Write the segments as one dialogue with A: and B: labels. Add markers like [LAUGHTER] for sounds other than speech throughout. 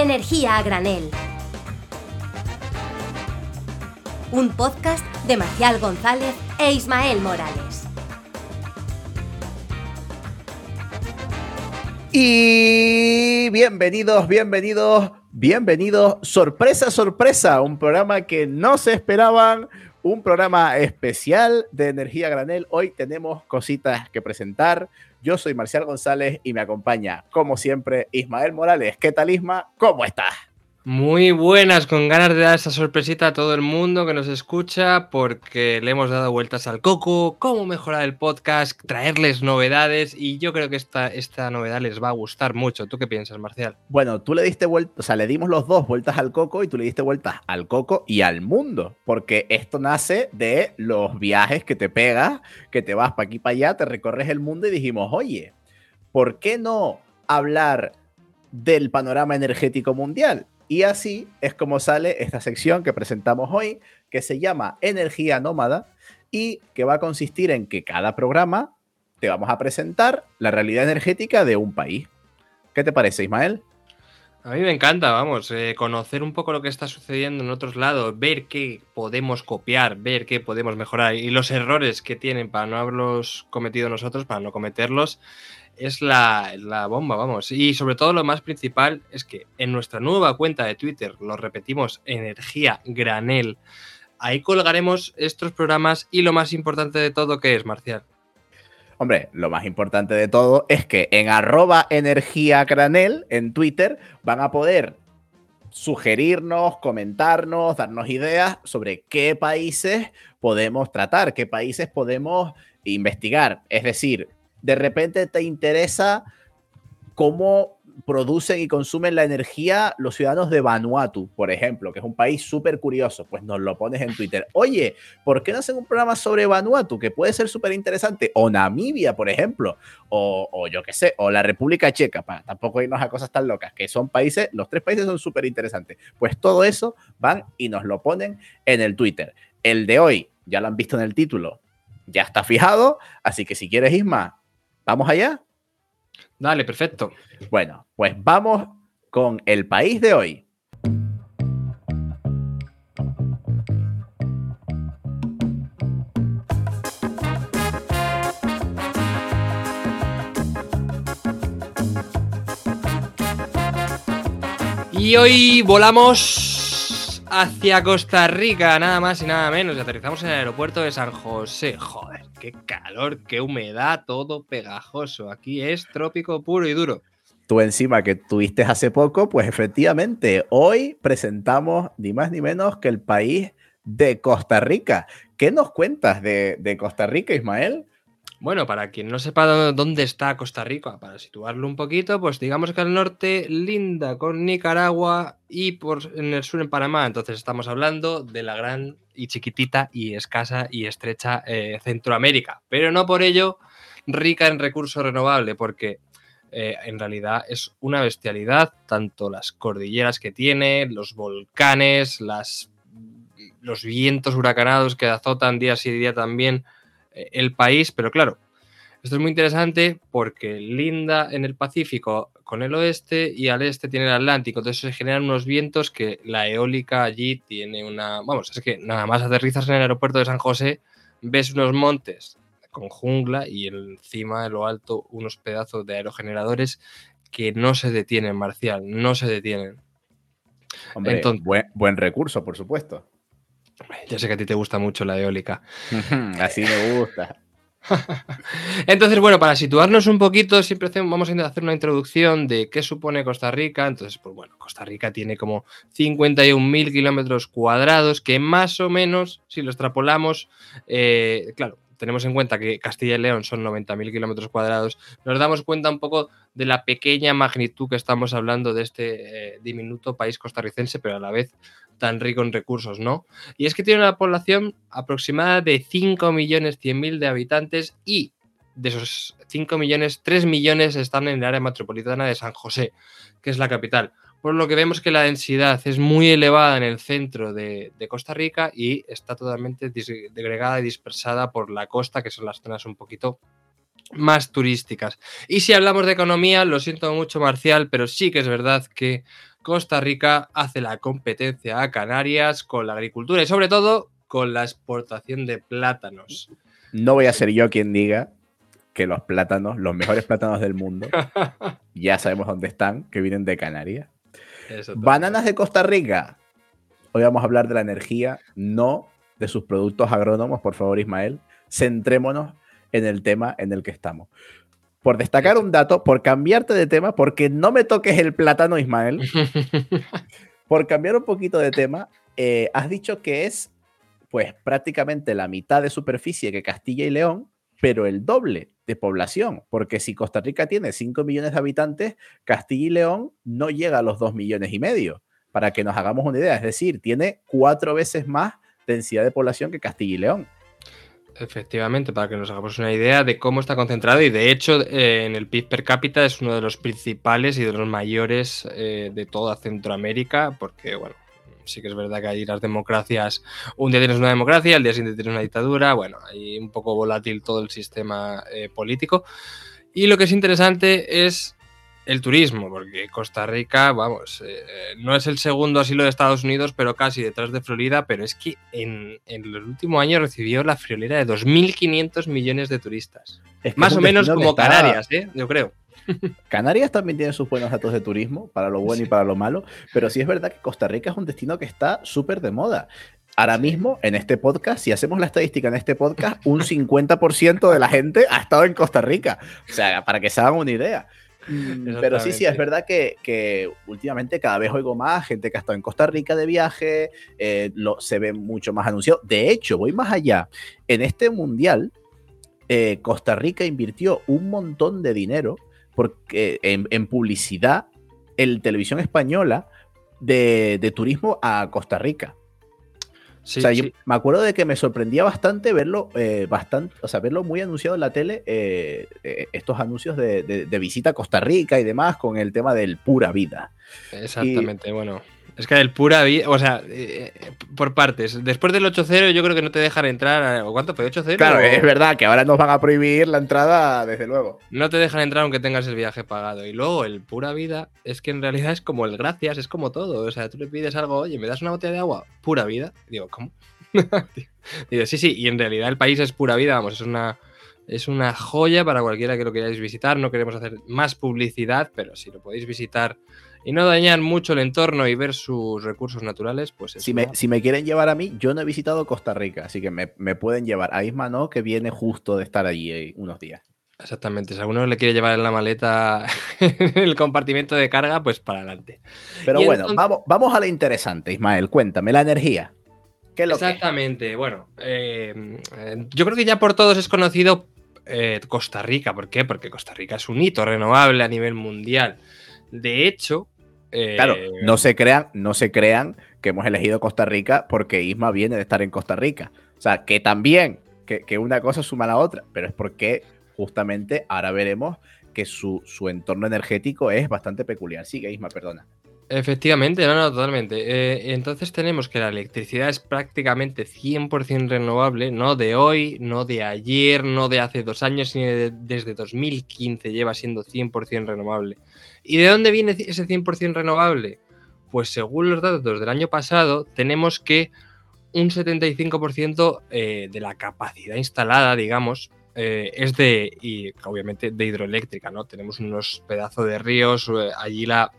A: Energía a granel. Un podcast de Marcial González e Ismael Morales.
B: Y bienvenidos, bienvenidos, bienvenidos. Sorpresa, sorpresa, un programa que no se esperaban, un programa especial de Energía Granel. Hoy tenemos cositas que presentar. Yo soy Marcial González y me acompaña, como siempre, Ismael Morales. ¿Qué tal, Isma? ¿Cómo estás?
C: Muy buenas, con ganas de dar esa sorpresita a todo el mundo que nos escucha, porque le hemos dado vueltas al coco, cómo mejorar el podcast, traerles novedades, y yo creo que esta, esta novedad les va a gustar mucho. ¿Tú qué piensas, Marcial?
B: Bueno, tú le diste vueltas, o sea, le dimos los dos vueltas al coco y tú le diste vueltas al coco y al mundo, porque esto nace de los viajes que te pegas, que te vas para aquí para allá, te recorres el mundo y dijimos, oye, ¿por qué no hablar del panorama energético mundial? Y así es como sale esta sección que presentamos hoy, que se llama Energía Nómada y que va a consistir en que cada programa te vamos a presentar la realidad energética de un país. ¿Qué te parece, Ismael?
C: A mí me encanta, vamos, eh, conocer un poco lo que está sucediendo en otros lados, ver qué podemos copiar, ver qué podemos mejorar y los errores que tienen para no haberlos cometido nosotros, para no cometerlos es la, bomba, vamos. Y sobre todo lo más principal es que en nuestra nueva cuenta de Twitter, lo repetimos, Energía Granel, ahí colgaremos estos programas y lo más importante de todo, que es, Marcial?
B: Hombre, lo más importante de todo es que en arroba energía granel en Twitter van a poder sugerirnos, comentarnos, darnos ideas sobre qué países podemos tratar, qué países podemos investigar. Es decir, de repente te interesa cómo producen y consumen la energía los ciudadanos de Vanuatu, por ejemplo, que es un país súper curioso, pues nos lo pones en Twitter. Oye, ¿por qué no hacen un programa sobre Vanuatu que puede ser súper interesante? O Namibia, por ejemplo, o, yo qué sé, o la República Checa, para tampoco irnos a cosas tan locas, que son países, los tres países son súper interesantes. Pues todo eso van y nos lo ponen en el Twitter. El de hoy, ya lo han visto en el título, ya está fijado, así que si quieres, Isma, ¿Vamos allá?
C: Dale, perfecto.
B: Bueno, pues vamos con el país de hoy.
C: Y hoy volamos hacia Costa Rica, nada más y nada menos. Y aterrizamos en el aeropuerto de San José. Joder qué calor, qué humedad, todo pegajoso. Aquí es trópico puro y duro.
B: Tú encima que tuviste hace poco, pues efectivamente, hoy presentamos ni más ni menos que el país de Costa Rica. ¿Qué nos cuentas de, de Costa Rica, Ismael?
C: Bueno, para quien no sepa dónde está Costa Rica, para situarlo un poquito, pues digamos que al norte linda con Nicaragua y por, en el sur en Panamá. Entonces estamos hablando de la gran y chiquitita y escasa y estrecha eh, Centroamérica. Pero no por ello rica en recursos renovables, porque eh, en realidad es una bestialidad, tanto las cordilleras que tiene, los volcanes, las, los vientos huracanados que azotan día sí día también eh, el país, pero claro, esto es muy interesante porque linda en el Pacífico con el oeste y al este tiene el Atlántico. Entonces se generan unos vientos que la eólica allí tiene una... Vamos, es que nada más aterrizas en el aeropuerto de San José, ves unos montes con jungla y encima de lo alto unos pedazos de aerogeneradores que no se detienen, Marcial, no se detienen.
B: Hombre, buen recurso, por supuesto.
C: Ya sé que a ti te gusta mucho la eólica. [LAUGHS]
B: Así me gusta. [LAUGHS]
C: Entonces, bueno, para situarnos un poquito, siempre vamos a hacer una introducción de qué supone Costa Rica. Entonces, pues bueno, Costa Rica tiene como 51.000 kilómetros cuadrados, que más o menos, si lo extrapolamos, eh, claro, tenemos en cuenta que Castilla y León son 90.000 kilómetros cuadrados, nos damos cuenta un poco de la pequeña magnitud que estamos hablando de este eh, diminuto país costarricense, pero a la vez tan rico en recursos, ¿no? Y es que tiene una población aproximada de 5 millones de habitantes y de esos 5 millones, 3 millones están en el área metropolitana de San José, que es la capital. Por lo que vemos que la densidad es muy elevada en el centro de, Costa Rica y está totalmente degregada y dispersada por la costa, que son las zonas un poquito más turísticas. Y si hablamos de economía, lo siento mucho, Marcial, pero sí que es verdad que Costa Rica hace la competencia a Canarias con la agricultura y sobre todo con la exportación de plátanos.
B: No voy a ser yo quien diga que los plátanos, los mejores plátanos del mundo, [LAUGHS] ya sabemos dónde están, que vienen de Canarias. Bananas de Costa Rica. Hoy vamos a hablar de la energía, no de sus productos agrónomos, por favor, Ismael. Centrémonos en el tema en el que estamos. Por destacar un dato, por cambiarte de tema, porque no me toques el plátano, Ismael. [LAUGHS] por cambiar un poquito de tema, eh, has dicho que es pues prácticamente la mitad de superficie que Castilla y León, pero el doble de población, porque si Costa Rica tiene 5 millones de habitantes, Castilla y León no llega a los 2 millones y medio, para que nos hagamos una idea, es decir, tiene cuatro veces más densidad de población que Castilla y León.
C: Efectivamente, para que nos hagamos una idea de cómo está concentrado y de hecho eh, en el PIB per cápita es uno de los principales y de los mayores eh, de toda Centroamérica, porque bueno, sí que es verdad que hay las democracias, un día tienes una democracia, el día siguiente tienes una dictadura, bueno, hay un poco volátil todo el sistema eh, político. Y lo que es interesante es el turismo, porque Costa Rica, vamos, eh, no es el segundo asilo de Estados Unidos, pero casi detrás de Florida, pero es que en, en los últimos años recibió la friolera de 2.500 millones de turistas. Más o menos como Canarias, ¿eh? yo creo. [LAUGHS]
B: Canarias también tiene sus buenos datos de turismo, para lo bueno y para lo malo, pero sí es verdad que Costa Rica es un destino que está súper de moda. Ahora mismo, en este podcast, si hacemos la estadística en este podcast, un 50% de la gente ha estado en Costa Rica. O sea, para que se hagan una idea. Mm, [LAUGHS] pero sí, sí, es verdad que, últimamente cada vez oigo más gente que ha estado en Costa Rica de viaje, eh, lo, se ve mucho más anunciado. De hecho, voy más allá. En este mundial, eh, Costa Rica invirtió un montón de dinero porque, en, publicidad en televisión española de turismo a Costa Rica o sea, yo me acuerdo de que me sorprendía bastante verlo, eh, bastante, o sea, verlo muy anunciado en la tele, eh, eh, estos anuncios de, visita a Costa Rica y demás, con el tema del pura vida.
C: Exactamente, bueno. Es que el pura vida, o sea, por partes. Después del 8-0 yo creo que no te dejan entrar. ¿O cuánto fue? ¿8-0?
B: Claro, es verdad que ahora nos van a prohibir la entrada, desde luego.
C: No te dejan entrar aunque tengas el viaje pagado. Y luego el pura vida es que en realidad es como el gracias, es como todo. O sea, tú le pides algo, oye, ¿me das una botella de agua? Pura vida. Digo, ¿cómo? [LAUGHS] Digo, sí, sí, y en realidad el país es pura vida, vamos, es una, es una joya para cualquiera que lo queráis visitar. No queremos hacer más publicidad, pero si lo podéis visitar y no dañar mucho el entorno y ver sus recursos naturales, pues
B: si, me, si me quieren llevar a mí, yo no he visitado Costa Rica, así que me, pueden llevar. A Isma no, que viene justo de estar allí eh, unos días.
C: Exactamente, si alguno le quiere llevar en la maleta [LAUGHS] el compartimento de carga, pues para adelante.
B: Pero bueno, vamos, vamos a lo interesante, Ismael, cuéntame, la energía.
C: ¿Qué lo Exactamente, bueno, eh, yo creo que ya por todos es conocido eh, Costa Rica, ¿por qué? Porque Costa Rica es un hito renovable a nivel mundial. De hecho,
B: Claro, eh, no se crean, no se crean que hemos elegido Costa Rica porque Isma viene de estar en Costa Rica. O sea, que también, que, una cosa suma a la otra, pero es porque justamente ahora veremos que su, entorno energético es bastante peculiar. Sigue, Isma, perdona.
C: Efectivamente, no, no, totalmente. Eh, entonces tenemos que la electricidad es prácticamente 100% renovable, no de hoy, no de ayer, no de hace dos años, sino desde 2015 lleva siendo 100% renovable. ¿Y de dónde viene ese 100% renovable? Pues según los datos del año pasado, tenemos que un 75% eh, de la capacidad instalada, digamos, eh, es de, y obviamente, de hidroeléctrica, ¿no? Tenemos unos pedazos de ríos, eh, allí la,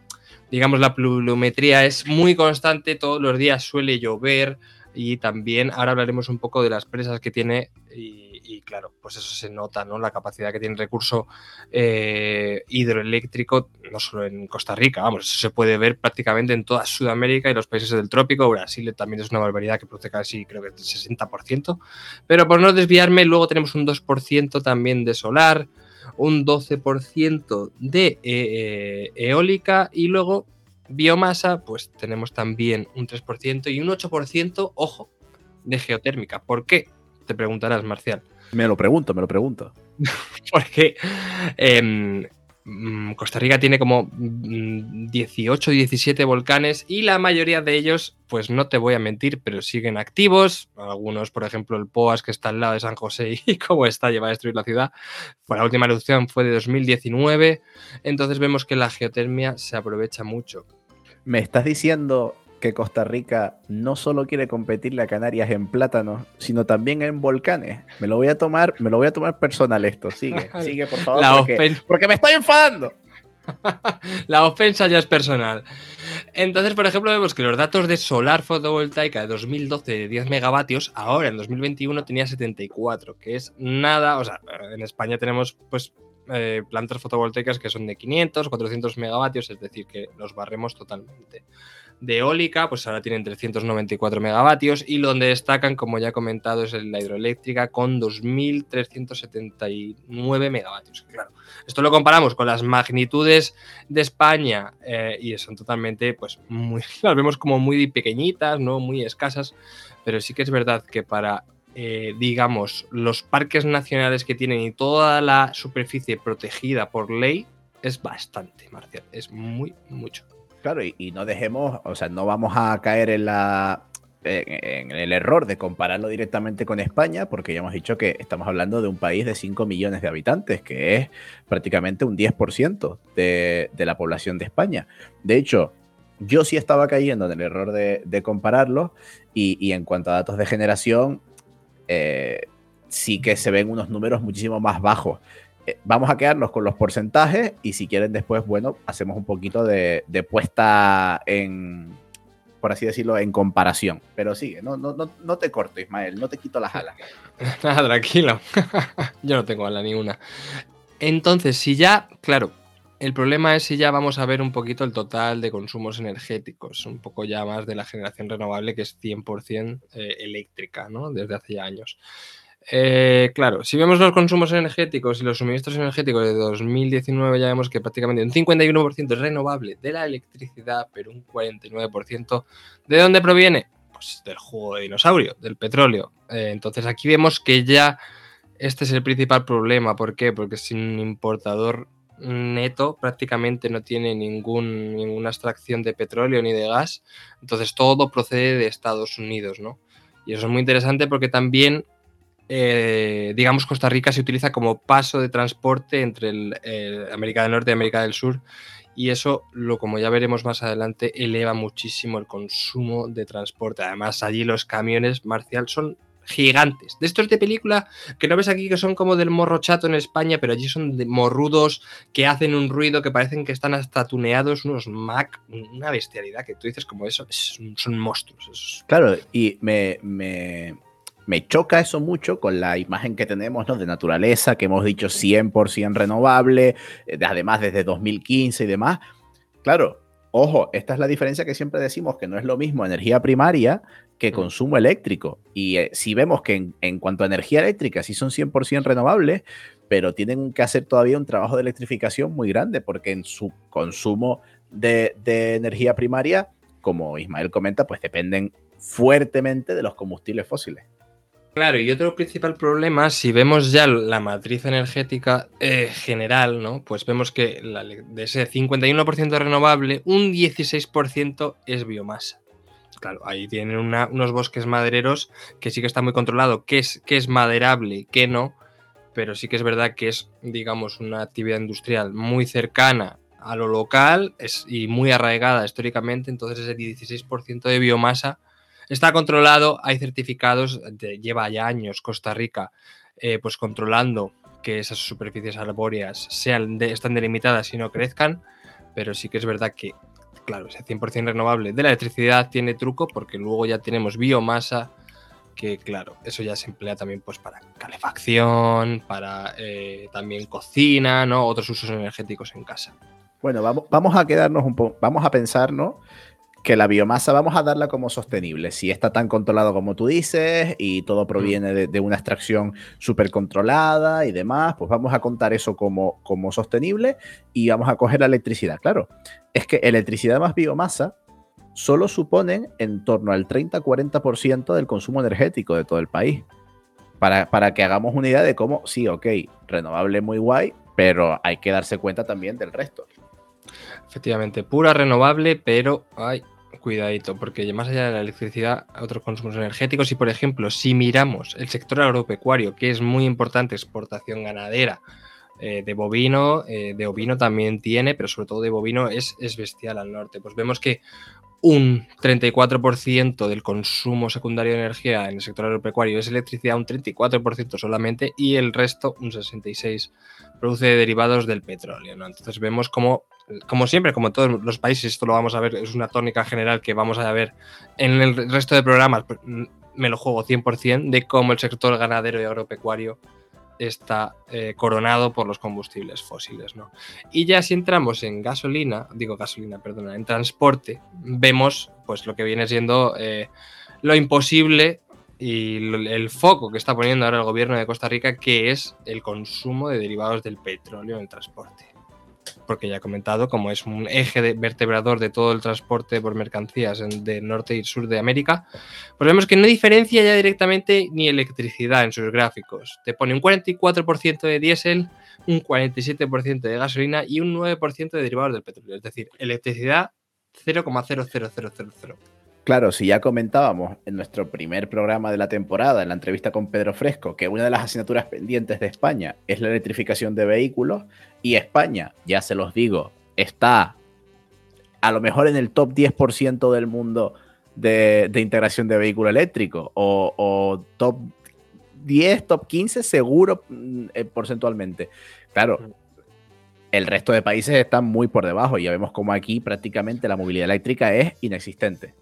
C: digamos, la pluviometría es muy constante, todos los días suele llover y también ahora hablaremos un poco de las presas que tiene y y claro, pues eso se nota, ¿no? La capacidad que tiene el recurso eh, hidroeléctrico, no solo en Costa Rica, vamos, eso se puede ver prácticamente en toda Sudamérica y los países del trópico. Brasil también es una barbaridad que produce casi, creo que el 60%. Pero por no desviarme, luego tenemos un 2% también de solar, un 12% de eh, eh, eólica y luego biomasa, pues tenemos también un 3% y un 8%, ojo, de geotérmica. ¿Por qué? Te preguntarás, Marcial.
B: Me lo pregunto, me lo pregunto. [LAUGHS]
C: Porque em, mm, Costa Rica tiene como 18, mm, 17 volcanes y la mayoría de ellos, pues no te voy a mentir, pero siguen activos. Algunos, por ejemplo, el Poas que está al lado de San José [LAUGHS] y cómo está, lleva a destruir la ciudad. Fue la última erupción fue de 2019. Entonces vemos que la geotermia se aprovecha mucho.
B: me estás diciendo que Costa Rica no solo quiere competirle a Canarias en plátanos, sino también en volcanes. Me lo voy a tomar, me lo voy a tomar personal esto. Sigue, [LAUGHS] sigue, por favor. porque, porque me estoy enfadando. [LAUGHS]
C: La ofensa ya es personal. Entonces, por ejemplo, vemos que los datos de solar fotovoltaica de 2012 de 10 megavatios, ahora en 2021 tenía 74, que es nada, o sea, en España tenemos pues eh, plantas fotovoltaicas que son de 500, 400 megavatios, es decir, que los barremos totalmente de eólica, pues ahora tienen 394 megavatios y donde destacan, como ya he comentado, es la hidroeléctrica con 2.379 megavatios. Claro, esto lo comparamos con las magnitudes de España eh, y son totalmente, pues, muy, [LAUGHS] las vemos como muy pequeñitas, ¿no? Muy escasas, pero sí que es verdad que para, eh, digamos, los parques nacionales que tienen y toda la superficie protegida por ley, es bastante, Marcial, es muy, mucho.
B: Claro, y, no dejemos, o sea, no vamos a caer en la en, el error de compararlo directamente con España, porque ya hemos dicho que estamos hablando de un país de 5 millones de habitantes, que es prácticamente un 10% de, de, la población de España. De hecho, yo sí estaba cayendo en el error de, de compararlo, y, en cuanto a datos de generación, eh, sí que se ven unos números muchísimo más bajos. Eh, vamos a quedarnos con los porcentajes y si quieren después, bueno, hacemos un poquito de, puesta en, por así decirlo, en comparación. Pero sigue, no, te corto, Ismael, no te quito las alas. [LAUGHS]
C: Nada, tranquilo. [LAUGHS] Yo no tengo ala ni una. Entonces, si ya, claro, el problema es si ya vamos a ver un poquito el total de consumos energéticos, un poco ya más de la generación renovable que es 100% eh, eléctrica, ¿no? Desde hace ya años. Eh, claro, si vemos los consumos energéticos y los suministros energéticos de 2019, ya vemos que prácticamente un 51% es renovable de la electricidad, pero un 49% ¿de dónde proviene? Pues del jugo de dinosaurio, del petróleo. Eh, entonces aquí vemos que ya este es el principal problema. ¿Por qué? Porque sin importador neto prácticamente no tiene ninguna extracción de petróleo ni de gas. Entonces todo procede de Estados Unidos, ¿no? Y eso es muy interesante porque también eh, digamos, Costa Rica se utiliza como paso de transporte entre América del Norte y América del Sur. Y eso, lo, como ya veremos más adelante, eleva muchísimo el consumo de transporte. Además, allí los camiones, Marcial, son gigantes. De estos de película que no ves aquí que son como del morro chato en España, pero allí son de morrudos que hacen un ruido que parecen que están hasta tuneados, unos Mac, una bestialidad que tú dices como eso, son monstruos.
B: Claro, y me choca eso mucho con la imagen que tenemos de naturaleza, que hemos dicho 100% renovable, eh, además desde 2015 y demás. Claro, ojo, esta es la diferencia que siempre decimos, que no es lo mismo energía primaria que mm. consumo eléctrico. Y eh, si vemos que en, cuanto a energía eléctrica sí son 100% renovables, pero tienen que hacer todavía un trabajo de electrificación muy grande, porque en su consumo de, de energía primaria, como Ismael comenta, pues dependen fuertemente de los combustibles fósiles.
C: Claro, y otro principal problema, si vemos ya la matriz energética eh, general, ¿no? Pues vemos que de ese 51% renovable, un 16% es biomasa. Claro, ahí tienen unos bosques madereros que sí que está muy controlado, qué es, qué es maderable, qué no, pero sí que es verdad que es, digamos, una actividad industrial muy cercana a lo local y muy arraigada históricamente, entonces ese 16% de biomasa Está controlado, hay certificados, lleva ya años Costa Rica eh, pues controlando que esas superficies arbóreas sean están delimitadas y no crezcan, pero sí que es verdad que, claro, ese 100% renovable de la electricidad tiene truco porque luego ya tenemos biomasa que claro, eso ya se emplea también pues para calefacción, para eh, también cocina, ¿no? Otros usos energéticos en casa.
B: Bueno, vamos, vamos a quedarnos un poco, vamos a pensar, ¿no? Que la biomasa vamos a darla como sostenible. Si está tan controlado como tú dices y todo proviene de, una extracción súper controlada y demás, pues vamos a contar eso como, como sostenible y vamos a coger la electricidad. Claro, es que electricidad más biomasa solo suponen en torno al 30-40% del consumo energético de todo el país. Para, para que hagamos una idea de cómo, sí, ok, renovable muy guay, pero hay que darse cuenta también del resto.
C: Efectivamente, pura renovable, pero ay, cuidadito, porque más allá de la electricidad, otros consumos energéticos, y por ejemplo, si miramos el sector agropecuario, que es muy importante, exportación ganadera, Eh, de bovino, eh, de ovino también tiene, pero sobre todo de bovino es, es bestial al norte. Pues vemos que un 34% del consumo secundario de energía en el sector agropecuario es electricidad, un 34% solamente, y el resto, un 66%, produce derivados del petróleo. ¿no? Entonces vemos como, como siempre, como en todos los países, esto lo vamos a ver, es una tónica general que vamos a ver en el resto de programas, pues, me lo juego 100%, de cómo el sector ganadero y agropecuario está eh, coronado por los combustibles fósiles. ¿no? Y ya si entramos en gasolina, digo gasolina, perdona, en transporte, vemos pues lo que viene siendo eh, lo imposible y el foco que está poniendo ahora el gobierno de Costa Rica, que es el consumo de derivados del petróleo en el transporte porque ya he comentado, como es un eje de vertebrador de todo el transporte por mercancías de norte y sur de América, pues vemos que no diferencia ya directamente ni electricidad en sus gráficos. Te pone un 44% de diésel, un 47% de gasolina y un 9% de derivados del petróleo. Es decir, electricidad 0,00000.
B: Claro, si ya comentábamos en nuestro primer programa de la temporada, en la entrevista con Pedro Fresco, que una de las asignaturas pendientes de España es la electrificación de vehículos, y España, ya se los digo, está a lo mejor en el top 10% del mundo de, integración de vehículo eléctrico, o, top 10, top 15 seguro mm, eh, porcentualmente. Claro, el resto de países están muy por debajo y ya vemos como aquí prácticamente la movilidad eléctrica es inexistente.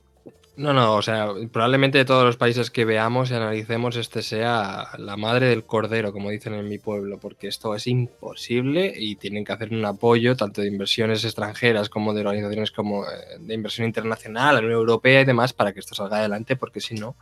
C: No, no, o sea, probablemente de todos los países que veamos y analicemos, este sea la madre del cordero, como dicen en mi pueblo, porque esto es imposible y tienen que hacer un apoyo tanto de inversiones extranjeras como de organizaciones como eh, de inversión internacional, la Unión Europea y demás, para que esto salga adelante, porque si no,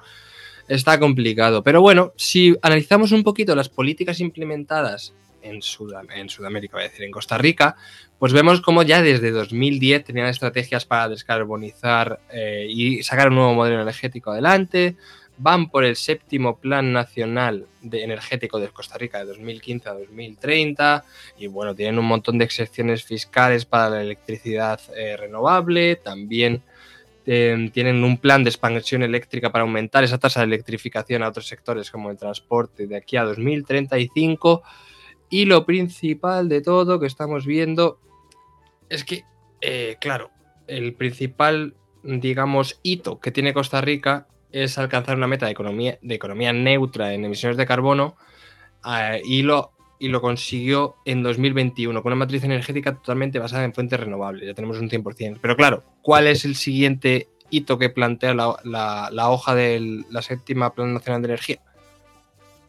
C: está complicado. Pero bueno, si analizamos un poquito las políticas implementadas en, Sudamérica, voy a decir, en Costa Rica, pues vemos como ya desde 2010 tenían estrategias para descarbonizar eh, y sacar un nuevo modelo energético adelante. Van por el séptimo Plan Nacional de Energético de Costa Rica de 2015 a 2030 y bueno, tienen un montón de excepciones fiscales para la electricidad eh, renovable. También eh, tienen un plan de expansión eléctrica para aumentar esa tasa de electrificación a otros sectores como el transporte de aquí a 2035. Y lo principal de todo que estamos viendo es que, eh, claro, el principal, digamos, hito que tiene Costa Rica es alcanzar una meta de economía, de economía neutra en emisiones de carbono eh, y, lo, y lo consiguió en 2021 con una matriz energética totalmente basada en fuentes renovables. Ya tenemos un 100%. Pero claro, ¿cuál es el siguiente hito que plantea la, la hoja de la séptima Plan Nacional de Energía?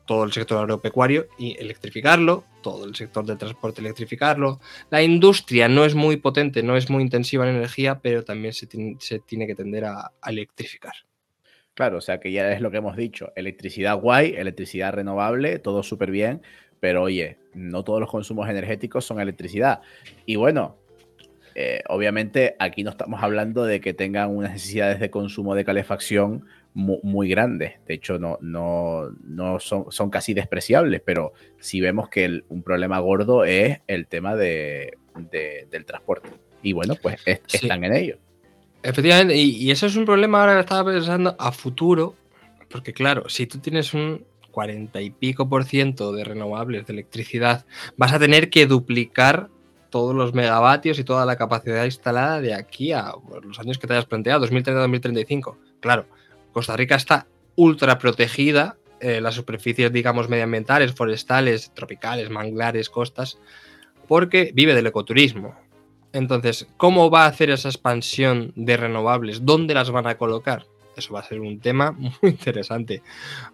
C: Todo el sector agropecuario y electrificarlo, todo el sector de transporte electrificarlo. La industria no es muy potente, no es muy intensiva en energía, pero también se, tiene, que tender a, electrificar.
B: Claro, o sea que ya es lo que hemos dicho, electricidad guay, electricidad renovable, todo súper bien, pero oye, no todos los consumos energéticos son electricidad. Y bueno, eh, obviamente aquí no estamos hablando de que tengan unas necesidades de consumo de calefacción muy, grandes. De hecho, no, no, no son, son, casi despreciables, pero si vemos que un problema gordo es el tema de, del transporte. Y bueno, pues están en ello.
C: Efectivamente, y, eso es un problema ahora que estaba pensando a futuro, porque claro, si tú tienes un 40 y pico por ciento de renovables de electricidad, vas a tener que duplicar todos los megavatios y toda la capacidad instalada de aquí a pues, los años que te hayas planteado, 2030-2035. Claro, Costa Rica está ultra protegida, eh, las superficies, digamos, medioambientales, forestales, tropicales, manglares, costas, porque vive del ecoturismo. Entonces, ¿cómo va a hacer esa expansión de renovables? ¿Dónde las van a colocar? Eso va a ser un tema [LAUGHS] muy interesante.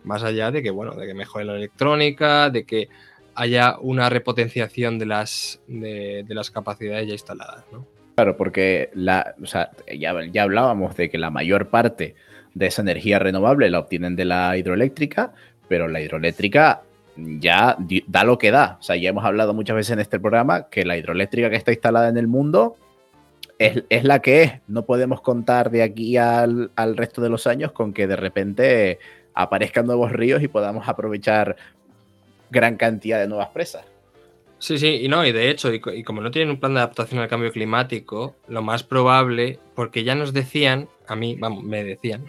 C: Más allá de que, bueno, de que mejore la electrónica, de que haya una repotenciación de las, de, las capacidades ya instaladas, ¿no?
B: Claro, porque la, ya, ya hablábamos de que la mayor parte de esa energía renovable la obtienen de la hidroeléctrica, pero la hidroeléctrica ya da lo que da. O sea, ya hemos hablado muchas veces en este programa que la hidroeléctrica que está instalada en el mundo es, la que es. No podemos contar de aquí al, resto de los años con que de repente aparezcan nuevos ríos y podamos aprovechar gran cantidad de nuevas presas.
C: Sí, sí, y no, y de hecho, y, como no tienen un plan de adaptación al cambio climático, lo más probable, porque ya nos decían, a mí, vamos, me decían,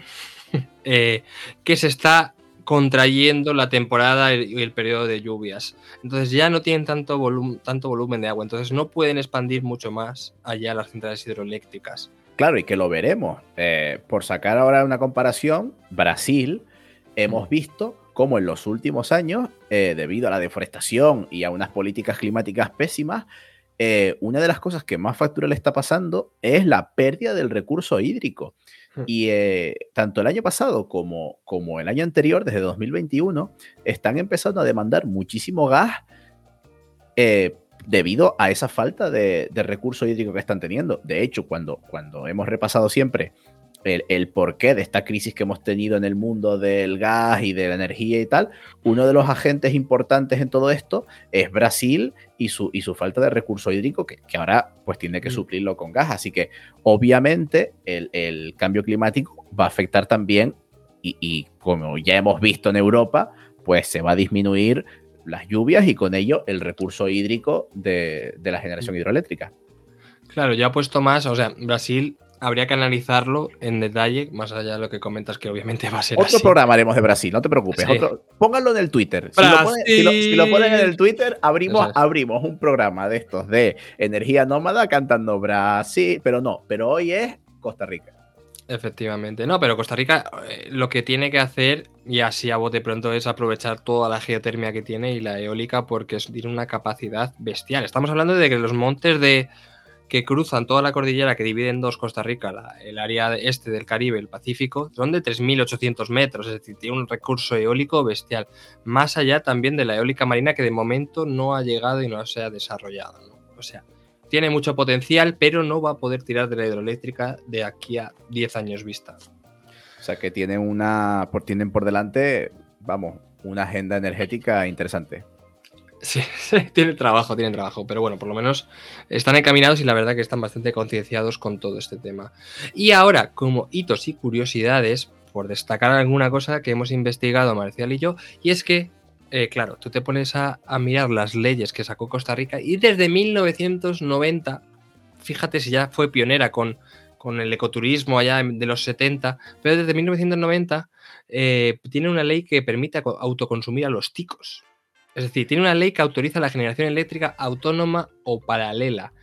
C: [LAUGHS] eh, que se está contrayendo la temporada y el periodo de lluvias. Entonces ya no tienen tanto, tanto volumen de agua, entonces no pueden expandir mucho más allá las centrales hidroeléctricas.
B: Claro, y que lo veremos. Eh, por sacar ahora una comparación, Brasil, hemos visto cómo en los últimos años, eh, debido a la deforestación y a unas políticas climáticas pésimas, eh, una de las cosas que más factura le está pasando es la pérdida del recurso hídrico. Hmm. Y tanto el año pasado como, como el año anterior, desde 2021, están empezando a demandar muchísimo gas debido a esa falta de, recurso hídrico que están teniendo. De hecho, cuando, cuando hemos repasado siempre el, porqué de esta crisis que hemos tenido en el mundo del gas y de la energía y tal, uno de los agentes importantes en todo esto es Brasil y su, y su falta de recurso hídrico, que, ahora pues tiene que mm. suplirlo con gas. Así que obviamente el, cambio climático va a afectar también, y, y como ya hemos visto en Europa, pues se va a disminuir las lluvias y con ello el recurso hídrico de, la generación hidroeléctrica.
C: Claro, ya ha puesto más, o sea, Brasil habría que analizarlo en detalle, más allá de lo que comentas, que obviamente va a ser.
B: Otro programa haremos de Brasil, no te preocupes. pónganlo en el Twitter. Si lo, ponen, en el Twitter, abrimos, abrimos un programa de estos de energía nómada cantando Brasil, pero no, pero hoy es Costa Rica.
C: Efectivamente, no, pero Costa Rica eh, lo que tiene que hacer, y así a bote pronto, es aprovechar toda la geotermia que tiene y la eólica porque tiene una capacidad bestial. Estamos hablando de que los montes de que cruzan toda la cordillera que divide en dos Costa Rica, el área este del Caribe, el Pacífico, son de 3.800 metros, es decir, tiene un recurso eólico bestial. Más allá también de la eólica marina que de momento no ha llegado y no se ha desarrollado. O sea, tiene mucho potencial, pero no va a poder tirar de la hidroeléctrica de aquí a 10 años vista.
B: O sea que tienen una, por, tienen por delante, vamos, una agenda energética interesante.
C: Sí, [LAUGHS] tienen trabajo, tienen trabajo, pero bueno, por lo menos están encaminados y la verdad que están bastante concienciados con todo este tema. Y ahora, como hitos y curiosidades, por destacar alguna cosa que hemos investigado Marcial y yo, y es que eh, claro, tú te pones a, mirar las leyes que sacó Costa Rica y desde 1990, fíjate si ya fue pionera con, con el ecoturismo allá de los 70, pero desde 1990 eh, tiene una ley que permite autoconsumir a los ticos. Es decir, tiene una ley que autoriza la generación eléctrica autónoma o paralela.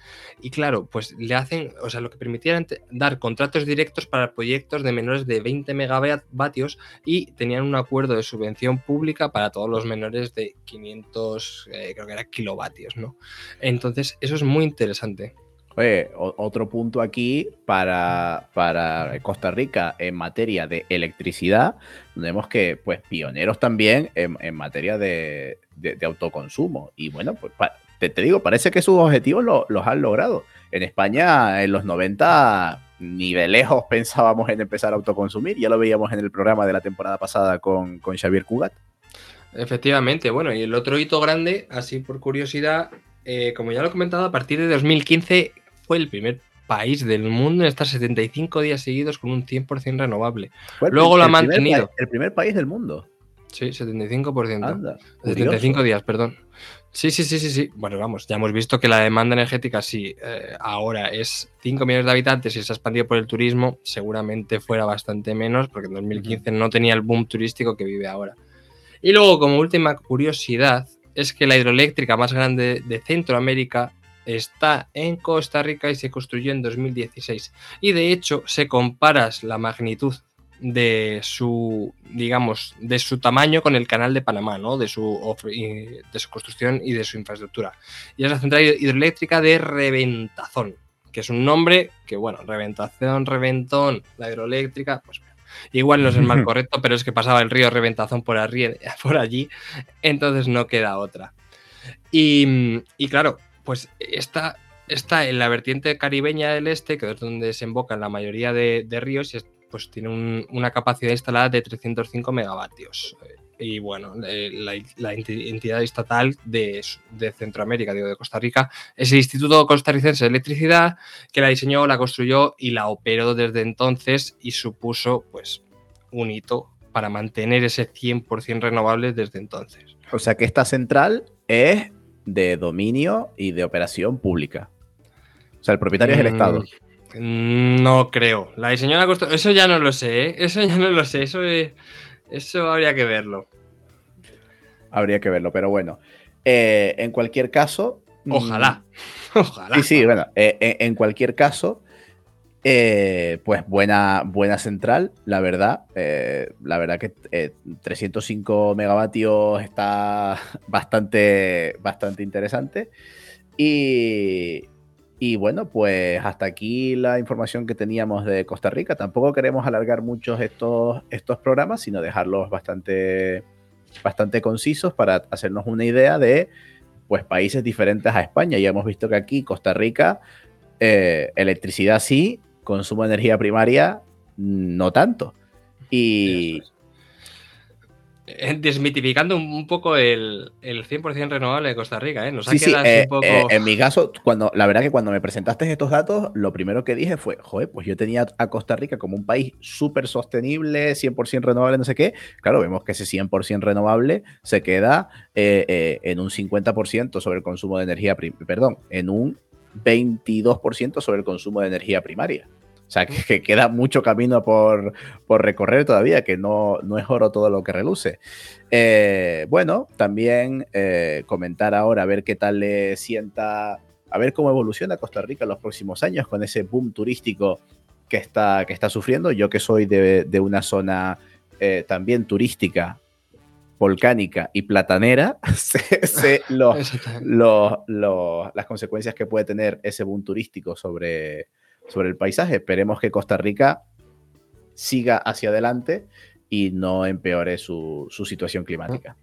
C: Y claro, pues le hacen, o sea, lo que permitía dar contratos directos para proyectos de menores de 20 megavatios y tenían un acuerdo de subvención pública para todos los menores de 500, eh, creo que era kilovatios, ¿no? Entonces, eso es muy interesante.
B: Oye, otro punto aquí para, para, Costa Rica en materia de electricidad. Vemos que, pues, pioneros también en, materia de, autoconsumo. Y bueno, pues te, digo, parece que sus objetivos los han logrado. En España, en los 90, ni de lejos pensábamos en empezar a autoconsumir. Ya lo veíamos en el programa de la temporada pasada con, con Xavier Cugat.
C: Efectivamente, bueno, y el otro hito grande, así por curiosidad, eh, como ya lo he comentado, a partir de 2015 fue el primer país del mundo en estar 75 días seguidos con un 100% renovable. Luego lo ha mantenido.
B: el primer país del mundo.
C: Sí, 75%. 75 días, perdón. Sí, sí, sí, sí, sí. Bueno, vamos, ya hemos visto que la demanda energética, si eh, ahora es 5 millones de habitantes y se ha expandido por el turismo, seguramente fuera bastante menos, porque en 2015 no tenía el boom turístico que vive ahora. Y luego, como última curiosidad, es que la hidroeléctrica más grande de Centroamérica está en Costa Rica y se construyó en 2016. Y de hecho, se comparas la magnitud de su, digamos, de su tamaño con el canal de Panamá, ¿no? De su, de su construcción y de su infraestructura. Y es la central hidroeléctrica de Reventazón, que es un nombre que, bueno, Reventación, Reventón, la hidroeléctrica, pues igual no es el más [LAUGHS] correcto, pero es que pasaba el río Reventazón por, [LAUGHS] por allí, entonces no queda otra. Y, y claro, pues está, está en la vertiente caribeña del este, que es donde desembocan la mayoría de, ríos, y pues tiene una capacidad instalada de 305 megavatios. Y bueno, eh, la, entidad estatal de, Centroamérica, digo, de Costa Rica, es el Instituto Costarricense de Electricidad, que la diseñó, la construyó y la operó desde entonces y supuso, pues, un hito para mantener ese 100% renovable desde entonces.
B: O sea que esta central es de dominio y de operación pública. O sea, el propietario es el Estado.
C: Mm, no creo. La diseñó la Eso ya no lo sé, ¿eh? Eso ya no lo sé. Eso Eso habría que verlo.
B: Habría que verlo, pero bueno. Eh, en cualquier caso.
C: mm, Ojalá. [LAUGHS] Ojalá.
B: Sí, sí, bueno, eh, eh, en cualquier caso, eh, pues buena, buena central, la verdad. Eh, la verdad que eh, 305 megavatios está [LAUGHS] bastante, bastante interesante. Y, y bueno, pues hasta aquí la información que teníamos de Costa Rica. Tampoco queremos alargar muchos estos, estos programas, sino dejarlos bastante, bastante concisos para hacernos una idea de pues, países diferentes a España. Ya hemos visto que aquí, Costa Rica, eh, electricidad sí, consumo de energía primaria no tanto. Y,
C: es. Eh, Desmitificando un poco el, el 100% renovable de Costa Rica, ¿eh? Nos ha
B: Sí, sí,
C: quedado así
B: eh,
C: un poco.
B: eh, en mi caso, cuando, la verdad que cuando me presentaste estos datos, lo primero que dije fue, joder, pues yo tenía a Costa Rica como un país súper sostenible, 100% renovable, no sé qué. Claro, vemos que ese 100% renovable se queda en un 50% sobre el consumo de energía, prim- perdón, en un 22% sobre el consumo de energía primaria. O sea, que, que queda mucho camino por, por recorrer todavía, que no, no es oro todo lo que reluce. Eh, bueno, también eh, comentar ahora, a ver qué tal le sienta, a ver cómo evoluciona Costa Rica en los próximos años con ese boom turístico que está, que está sufriendo. Yo que soy de, de una zona eh, también turística, volcánica y platanera, sé, sé los,
C: Exactamente.
B: los- los- las consecuencias que puede tener ese boom turístico sobre, sobre el paisaje. Esperemos que Costa Rica siga hacia adelante y no empeore su, su situación climática.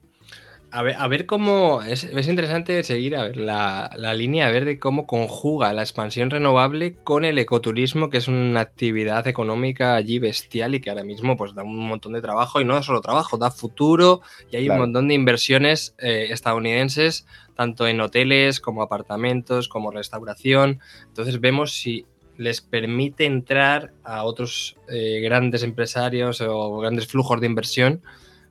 C: A ver, a ver cómo. Es, es interesante seguir a ver la, la línea, a ver de cómo conjuga la expansión renovable con el ecoturismo, que es una actividad económica allí bestial y que ahora mismo pues da un montón de trabajo y no solo trabajo, da futuro y hay
B: Claro.
C: un montón de inversiones eh, estadounidenses, tanto en hoteles como apartamentos, como restauración. Entonces vemos si les permite entrar a otros eh, grandes empresarios o grandes flujos de inversión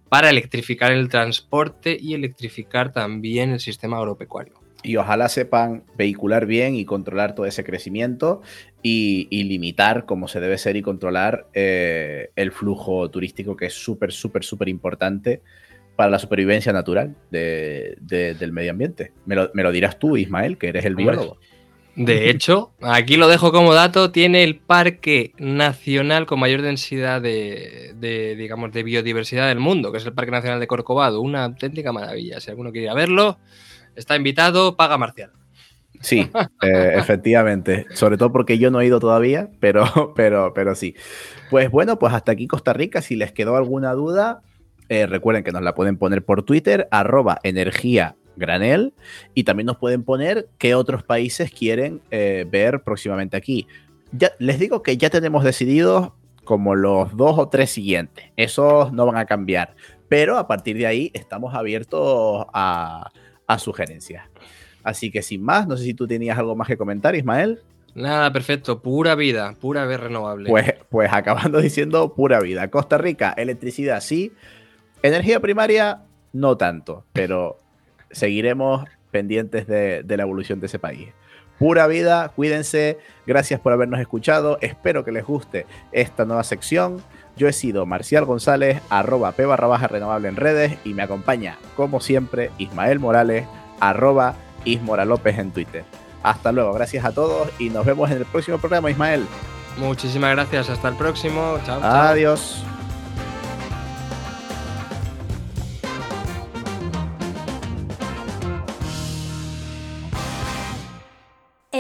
C: para electrificar el transporte y electrificar también el sistema agropecuario.
B: Y ojalá sepan vehicular bien y controlar todo ese crecimiento y, y limitar como se debe ser y controlar eh, el flujo turístico que es súper, súper, súper importante para la supervivencia natural de- de- del medio ambiente. Me lo, me lo dirás tú, Ismael, que eres el biólogo.
C: De [LAUGHS] hecho, aquí lo dejo como dato, tiene el parque nacional con mayor densidad de, de, digamos, de biodiversidad del mundo, que es el Parque Nacional de Corcovado. Una auténtica maravilla. Si alguno quiere ir a verlo, está invitado, paga marcial.
B: Sí, [LAUGHS] eh, efectivamente. Sobre todo porque yo no he ido todavía, pero, [LAUGHS] pero, pero sí. Pues bueno, pues hasta aquí Costa Rica. Si les quedó alguna duda, eh, recuerden que nos la pueden poner por Twitter, arroba energía granel, y también nos pueden poner qué otros países quieren eh, ver próximamente aquí. Ya, les digo que ya tenemos decididos como los dos o tres siguientes. Esos no van a cambiar. Pero a partir de ahí estamos abiertos a, a sugerencias. Así que sin más, no sé si tú tenías algo más que comentar, Ismael.
C: Nada, perfecto. Pura vida, pura vez renovable.
B: Pues, pues acabando [LAUGHS] diciendo pura vida. Costa Rica, electricidad sí. Energía primaria, no tanto, pero seguiremos pendientes de, de la evolución de ese país. Pura vida, cuídense, gracias por habernos escuchado, espero que les guste esta nueva sección. Yo he sido Marcial González, arroba P barra baja renovable en redes y me acompaña, como siempre, Ismael Morales, arroba Ismora López en Twitter. Hasta luego, gracias a todos y nos vemos en el próximo programa, Ismael.
C: Muchísimas gracias. Hasta el próximo. Chao. chao.